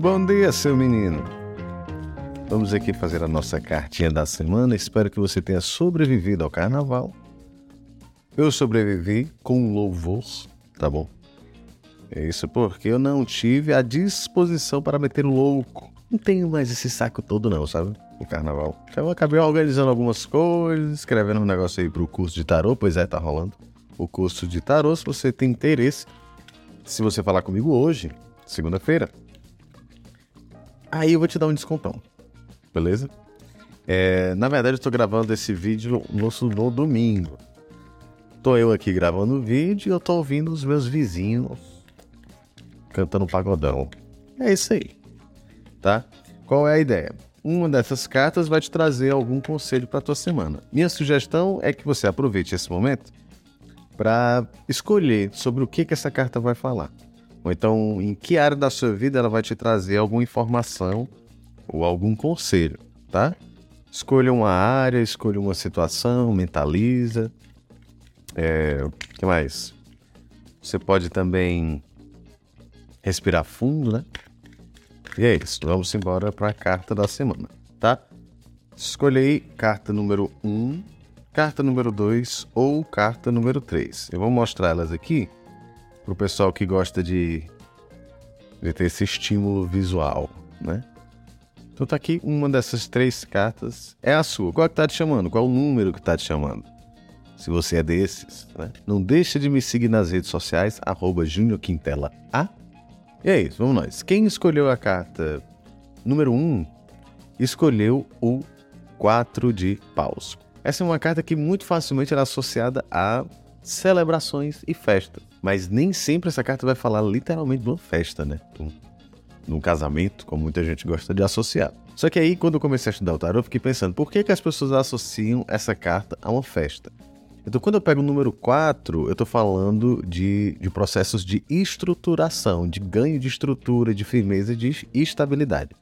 Bom dia, seu menino. Vamos aqui fazer a nossa cartinha da semana. Espero que você tenha sobrevivido ao carnaval. Eu sobrevivi com louvor, tá bom? É isso porque eu não tive a disposição para meter louco. Não tenho mais esse saco todo não, sabe? O carnaval. Então eu acabei organizando algumas coisas, escrevendo um negócio aí pro curso de tarô, pois é, tá rolando. O curso de tarô, se você tem interesse, se você falar comigo hoje, segunda-feira, aí eu vou te dar um descontão. Beleza? É, na verdade, eu tô gravando esse vídeo no, no domingo. Tô eu aqui gravando o vídeo e eu tô ouvindo os meus vizinhos cantando pagodão. É isso aí. Tá? Qual é a ideia? Uma dessas cartas vai te trazer algum conselho para tua semana. Minha sugestão é que você aproveite esse momento para escolher sobre o que, que essa carta vai falar. Ou então, em que área da sua vida ela vai te trazer alguma informação ou algum conselho, tá? Escolha uma área, escolha uma situação, mentaliza. É, o que mais? Você pode também respirar fundo, né? E é isso, vamos embora para a carta da semana, tá? Escolhi carta número 1, carta número 2 ou carta número 3. Eu vou mostrar elas aqui pro pessoal que gosta de, de ter esse estímulo visual, né? Então tá aqui uma dessas três cartas. É a sua. Qual é que tá te chamando? Qual é o número que tá te chamando? Se você é desses, né? Não deixa de me seguir nas redes sociais, arroba Quintela A. E é isso, vamos nós. Quem escolheu a carta número 1 um, escolheu o 4 de paus. Essa é uma carta que muito facilmente é associada a celebrações e festas. Mas nem sempre essa carta vai falar literalmente de uma festa, né? De um casamento, como muita gente gosta de associar. Só que aí, quando eu comecei a estudar o tarot, eu fiquei pensando, por que, que as pessoas associam essa carta a uma festa? Então, quando eu pego o número 4, eu estou falando de, de processos de estruturação, de ganho de estrutura, de firmeza, de estabilidade.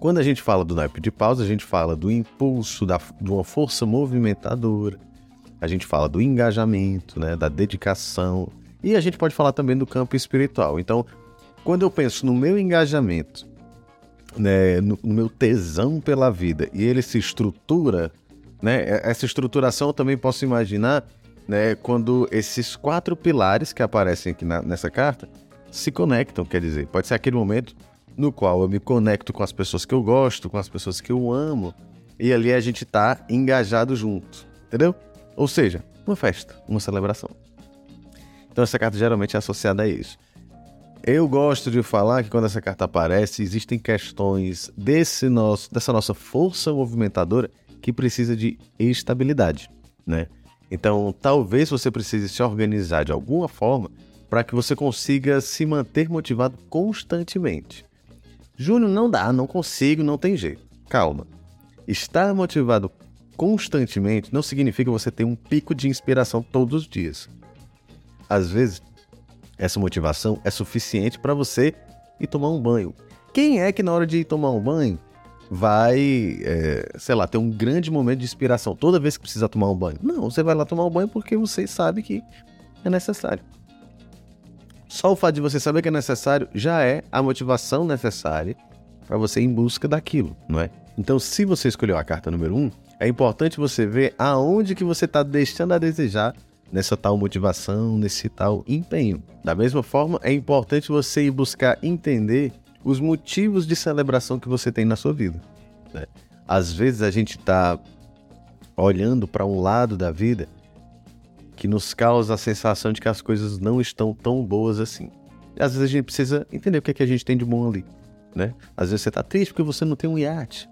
Quando a gente fala do naipe de pausa, a gente fala do impulso, da, de uma força movimentadora, a gente fala do engajamento, né, da dedicação, e a gente pode falar também do campo espiritual. Então, quando eu penso no meu engajamento, né, no, no meu tesão pela vida, e ele se estrutura, né, essa estruturação eu também posso imaginar né, quando esses quatro pilares que aparecem aqui na, nessa carta se conectam, quer dizer, pode ser aquele momento no qual eu me conecto com as pessoas que eu gosto, com as pessoas que eu amo, e ali a gente tá engajado junto, entendeu? Ou seja, uma festa, uma celebração. Então essa carta geralmente é associada a isso. Eu gosto de falar que quando essa carta aparece, existem questões desse nosso, dessa nossa força movimentadora que precisa de estabilidade, né? Então, talvez você precise se organizar de alguma forma para que você consiga se manter motivado constantemente. Júnior, não dá, não consigo, não tem jeito. Calma. Estar motivado constantemente não significa você ter um pico de inspiração todos os dias. Às vezes, essa motivação é suficiente para você ir tomar um banho. Quem é que na hora de ir tomar um banho vai, é, sei lá, ter um grande momento de inspiração toda vez que precisa tomar um banho? Não, você vai lá tomar um banho porque você sabe que é necessário. Só o fato de você saber que é necessário já é a motivação necessária para você ir em busca daquilo, não é? Então, se você escolheu a carta número 1, um, é importante você ver aonde que você está deixando a desejar nessa tal motivação, nesse tal empenho. Da mesma forma, é importante você ir buscar entender os motivos de celebração que você tem na sua vida. Né? Às vezes a gente está olhando para um lado da vida que nos causa a sensação de que as coisas não estão tão boas assim. Às vezes a gente precisa entender o que, é que a gente tem de bom ali. Né? Às vezes você está triste porque você não tem um iate.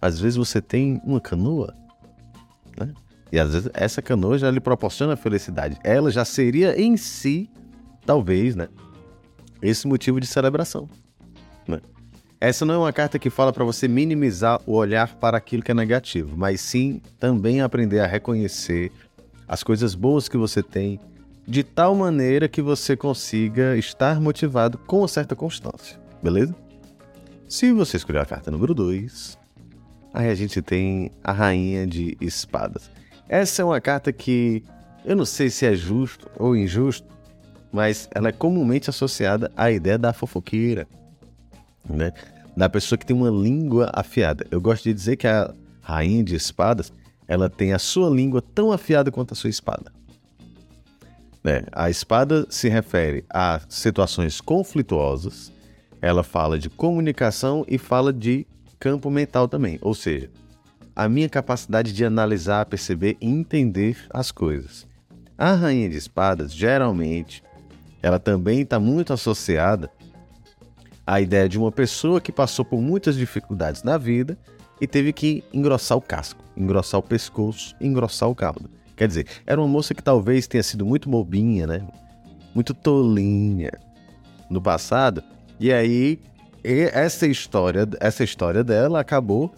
Às vezes você tem uma canoa, né? E às vezes essa canoa já lhe proporciona felicidade. Ela já seria em si, talvez, né? Esse motivo de celebração. Né? Essa não é uma carta que fala para você minimizar o olhar para aquilo que é negativo, mas sim também aprender a reconhecer as coisas boas que você tem, de tal maneira que você consiga estar motivado com certa constância, beleza? Se você escolher a carta número 2, Aí a gente tem a Rainha de Espadas. Essa é uma carta que eu não sei se é justo ou injusto, mas ela é comumente associada à ideia da fofoqueira. né? Da pessoa que tem uma língua afiada. Eu gosto de dizer que a rainha de espadas, ela tem a sua língua tão afiada quanto a sua espada. Né? A espada se refere a situações conflituosas, ela fala de comunicação e fala de campo mental também, ou seja, a minha capacidade de analisar, perceber e entender as coisas. A rainha de espadas, geralmente, ela também está muito associada à ideia de uma pessoa que passou por muitas dificuldades na vida e teve que engrossar o casco, engrossar o pescoço, engrossar o caldo. Quer dizer, era uma moça que talvez tenha sido muito bobinha, né? Muito tolinha no passado, e aí essa história, essa história dela acabou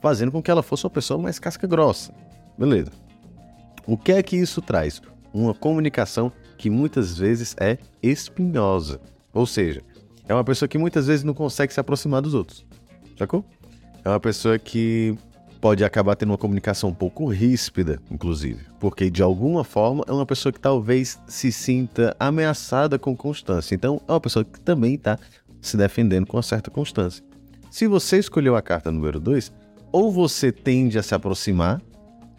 fazendo com que ela fosse uma pessoa mais casca grossa. Beleza. O que é que isso traz? Uma comunicação que muitas vezes é espinhosa. Ou seja, é uma pessoa que muitas vezes não consegue se aproximar dos outros. Sacou? É uma pessoa que pode acabar tendo uma comunicação um pouco ríspida, inclusive, porque de alguma forma é uma pessoa que talvez se sinta ameaçada com constância. Então, é uma pessoa que também está se defendendo com uma certa constância. Se você escolheu a carta número 2, ou você tende a se aproximar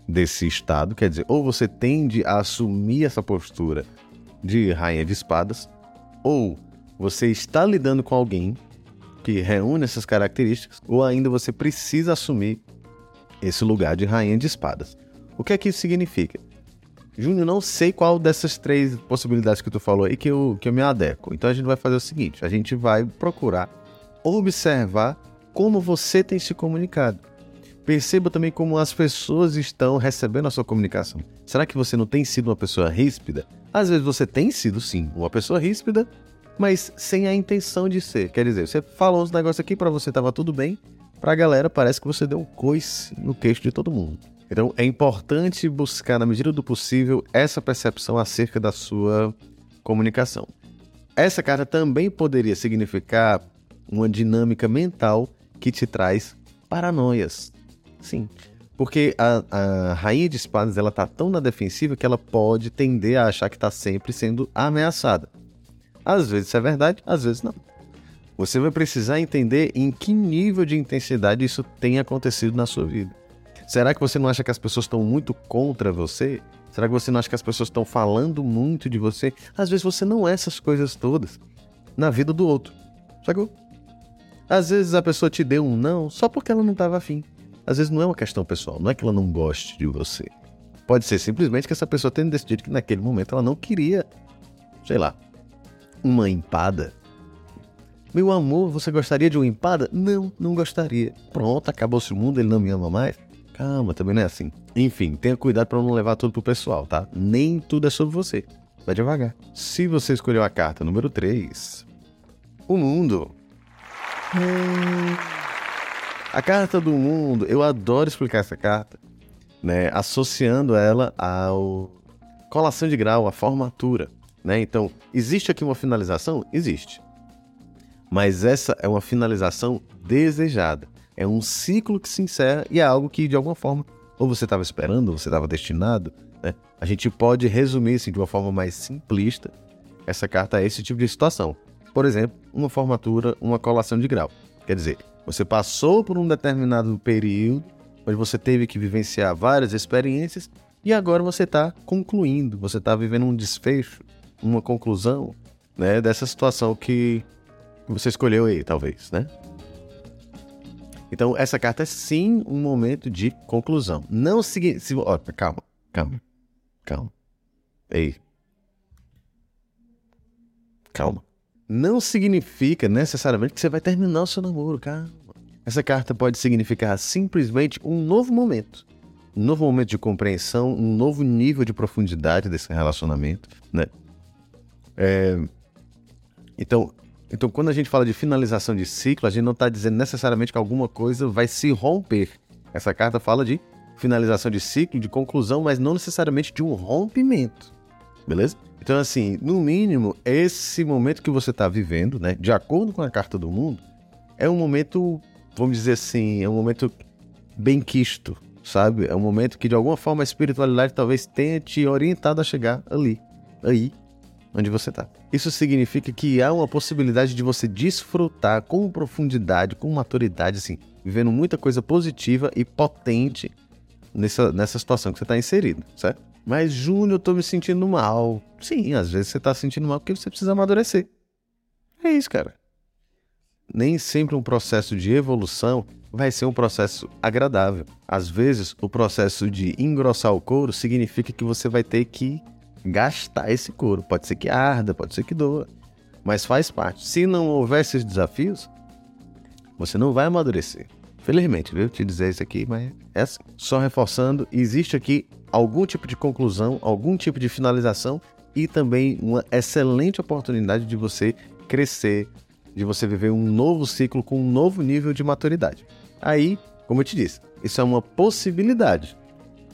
desse estado, quer dizer, ou você tende a assumir essa postura de rainha de espadas, ou você está lidando com alguém que reúne essas características, ou ainda você precisa assumir esse lugar de rainha de espadas. O que é que isso significa? Júnior, não sei qual dessas três possibilidades que tu falou aí que eu, que eu me adequo. Então a gente vai fazer o seguinte: a gente vai procurar observar como você tem se comunicado. Perceba também como as pessoas estão recebendo a sua comunicação. Será que você não tem sido uma pessoa ríspida? Às vezes você tem sido sim uma pessoa ríspida, mas sem a intenção de ser. Quer dizer, você falou uns negócios aqui para você tava tudo bem, pra galera parece que você deu um coice no queixo de todo mundo. Então é importante buscar, na medida do possível, essa percepção acerca da sua comunicação. Essa carta também poderia significar uma dinâmica mental que te traz paranoias. Sim. Porque a, a rainha de espadas ela tá tão na defensiva que ela pode tender a achar que está sempre sendo ameaçada. Às vezes isso é verdade, às vezes não. Você vai precisar entender em que nível de intensidade isso tem acontecido na sua vida. Será que você não acha que as pessoas estão muito contra você? Será que você não acha que as pessoas estão falando muito de você? Às vezes você não é essas coisas todas na vida do outro. Sacou? Às vezes a pessoa te deu um não só porque ela não estava afim. Às vezes não é uma questão pessoal, não é que ela não goste de você. Pode ser simplesmente que essa pessoa tenha decidido que naquele momento ela não queria, sei lá, uma empada. Meu amor, você gostaria de uma empada? Não, não gostaria. Pronto, acabou-se o mundo, ele não me ama mais. Calma, também não é assim. Enfim, tenha cuidado para não levar tudo pro pessoal, tá? Nem tudo é sobre você. Vai devagar. Se você escolheu a carta número 3, o mundo. A carta do mundo, eu adoro explicar essa carta, né, associando ela ao colação de grau, à formatura, né? Então, existe aqui uma finalização? Existe. Mas essa é uma finalização desejada. É um ciclo que se encerra e é algo que, de alguma forma, ou você estava esperando, ou você estava destinado. Né? A gente pode resumir assim, de uma forma mais simplista essa carta a esse tipo de situação. Por exemplo, uma formatura, uma colação de grau. Quer dizer, você passou por um determinado período, onde você teve que vivenciar várias experiências e agora você está concluindo, você está vivendo um desfecho, uma conclusão né, dessa situação que você escolheu aí, talvez, né? Então, essa carta é sim um momento de conclusão. Não seguir. Se, ó, calma, calma, calma. Ei. Calma não significa necessariamente que você vai terminar o seu namoro, calma. Essa carta pode significar simplesmente um novo momento. Um novo momento de compreensão, um novo nível de profundidade desse relacionamento, né? É... Então, então, quando a gente fala de finalização de ciclo, a gente não está dizendo necessariamente que alguma coisa vai se romper. Essa carta fala de finalização de ciclo, de conclusão, mas não necessariamente de um rompimento. Beleza? Então, assim, no mínimo, esse momento que você está vivendo, né, de acordo com a carta do mundo, é um momento, vamos dizer assim, é um momento bem quisto, sabe? É um momento que, de alguma forma, a espiritualidade talvez tenha te orientado a chegar ali, aí, onde você está. Isso significa que há uma possibilidade de você desfrutar com profundidade, com maturidade, assim, vivendo muita coisa positiva e potente nessa, nessa situação que você está inserido, certo? Mas, Júnior, eu tô me sentindo mal. Sim, às vezes você tá se sentindo mal porque você precisa amadurecer. É isso, cara. Nem sempre um processo de evolução vai ser um processo agradável. Às vezes, o processo de engrossar o couro significa que você vai ter que gastar esse couro. Pode ser que arda, pode ser que doa, mas faz parte. Se não houver esses desafios, você não vai amadurecer. Felizmente, viu? Te dizer isso aqui, mas é assim. Só reforçando, existe aqui algum tipo de conclusão, algum tipo de finalização e também uma excelente oportunidade de você crescer, de você viver um novo ciclo com um novo nível de maturidade. Aí, como eu te disse, isso é uma possibilidade.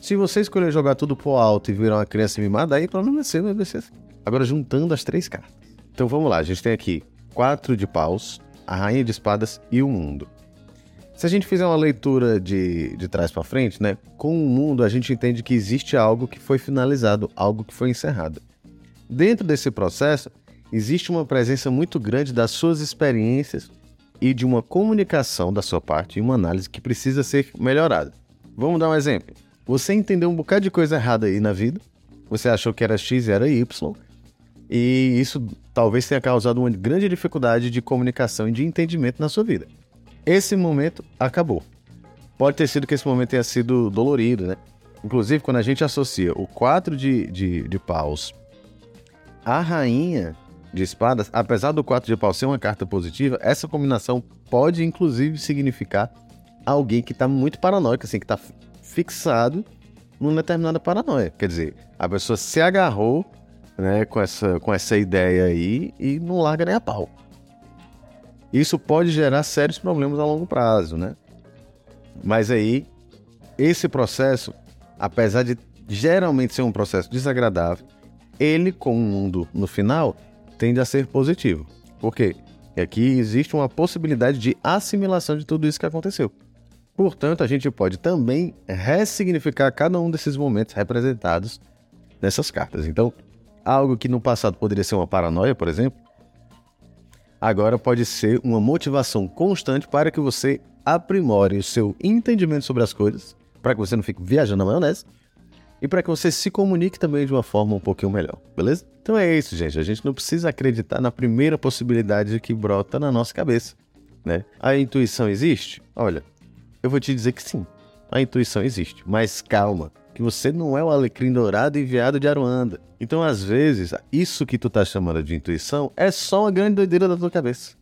Se você escolher jogar tudo pro alto e virar uma criança mimada, aí o problema é seu, vai ser assim. Agora, juntando as três cartas. Então vamos lá, a gente tem aqui quatro de paus, a rainha de espadas e o mundo. Se a gente fizer uma leitura de, de trás para frente, né, com o mundo a gente entende que existe algo que foi finalizado, algo que foi encerrado. Dentro desse processo, existe uma presença muito grande das suas experiências e de uma comunicação da sua parte e uma análise que precisa ser melhorada. Vamos dar um exemplo. Você entendeu um bocado de coisa errada aí na vida, você achou que era X e era Y, e isso talvez tenha causado uma grande dificuldade de comunicação e de entendimento na sua vida. Esse momento acabou. Pode ter sido que esse momento tenha sido dolorido, né? Inclusive, quando a gente associa o 4 de, de, de paus à rainha de espadas, apesar do 4 de paus ser uma carta positiva, essa combinação pode inclusive significar alguém que está muito paranoico, assim, que está fixado numa determinada paranoia. Quer dizer, a pessoa se agarrou né, com, essa, com essa ideia aí e não larga nem a pau. Isso pode gerar sérios problemas a longo prazo, né? Mas aí, esse processo, apesar de geralmente ser um processo desagradável, ele, com o mundo no final, tende a ser positivo. Por quê? Aqui existe uma possibilidade de assimilação de tudo isso que aconteceu. Portanto, a gente pode também ressignificar cada um desses momentos representados nessas cartas. Então, algo que no passado poderia ser uma paranoia, por exemplo, agora pode ser uma motivação constante para que você aprimore o seu entendimento sobre as coisas, para que você não fique viajando na maionese e para que você se comunique também de uma forma um pouquinho melhor, beleza? Então é isso, gente. A gente não precisa acreditar na primeira possibilidade que brota na nossa cabeça, né? A intuição existe? Olha, eu vou te dizer que sim. A intuição existe, mas calma, que você não é o alecrim dourado enviado de Aruanda. Então, às vezes, isso que tu tá chamando de intuição é só uma grande doideira da tua cabeça.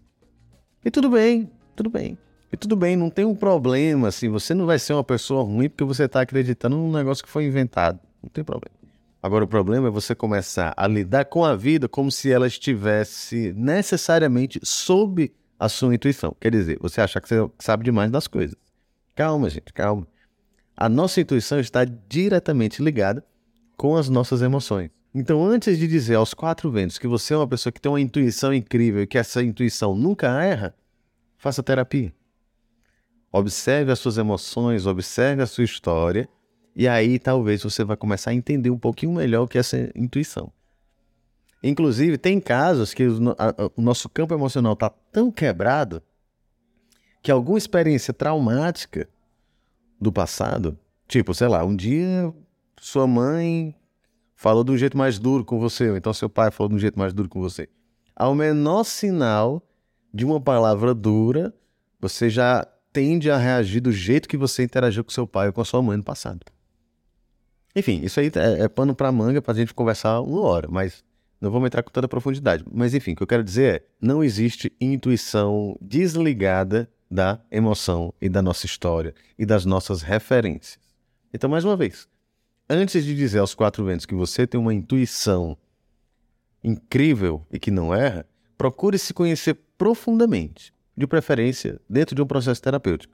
E tudo bem, tudo bem. E tudo bem, não tem um problema, assim, você não vai ser uma pessoa ruim porque você está acreditando num negócio que foi inventado. Não tem problema. Agora, o problema é você começar a lidar com a vida como se ela estivesse necessariamente sob a sua intuição. Quer dizer, você achar que você sabe demais das coisas. Calma, gente, calma. A nossa intuição está diretamente ligada com as nossas emoções. Então, antes de dizer aos quatro ventos que você é uma pessoa que tem uma intuição incrível e que essa intuição nunca erra, faça terapia. Observe as suas emoções, observe a sua história, e aí talvez você vai começar a entender um pouquinho melhor o que é essa intuição. Inclusive, tem casos que o, o nosso campo emocional está tão quebrado que alguma experiência traumática do passado, tipo, sei lá, um dia sua mãe falou de um jeito mais duro com você, ou então seu pai falou de um jeito mais duro com você. Ao menor sinal de uma palavra dura, você já tende a reagir do jeito que você interagiu com seu pai ou com sua mãe no passado. Enfim, isso aí é, é pano para manga para a gente conversar uma hora, mas não vamos entrar com toda a profundidade. Mas enfim, o que eu quero dizer é: não existe intuição desligada da emoção e da nossa história e das nossas referências. Então, mais uma vez, antes de dizer aos quatro ventos que você tem uma intuição incrível e que não erra, procure se conhecer profundamente, de preferência dentro de um processo terapêutico.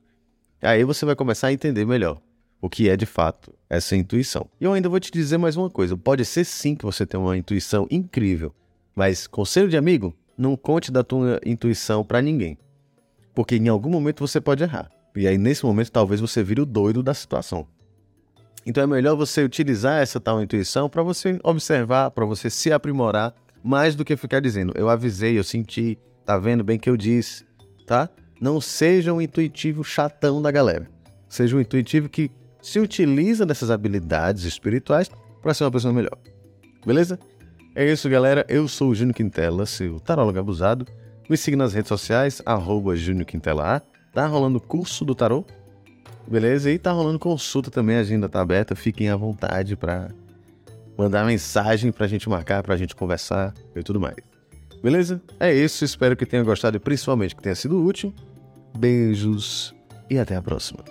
Aí você vai começar a entender melhor o que é de fato essa intuição. E eu ainda vou te dizer mais uma coisa: pode ser sim que você tenha uma intuição incrível, mas conselho de amigo, não conte da tua intuição para ninguém. Porque em algum momento você pode errar. E aí, nesse momento, talvez você vire o doido da situação. Então é melhor você utilizar essa tal intuição para você observar, para você se aprimorar, mais do que ficar dizendo, eu avisei, eu senti, tá vendo bem que eu disse, tá? Não seja um intuitivo chatão da galera. Seja um intuitivo que se utiliza dessas habilidades espirituais para ser uma pessoa melhor. Beleza? É isso, galera. Eu sou o Júnior Quintela, seu tarólogo abusado. Me siga nas redes sociais, arroba Júnior Quintela. Tá rolando curso do tarô, beleza? E tá rolando consulta também, a agenda tá aberta. Fiquem à vontade para mandar mensagem pra gente marcar, pra gente conversar e tudo mais. Beleza? É isso, espero que tenha gostado e principalmente que tenha sido útil. Beijos e até a próxima.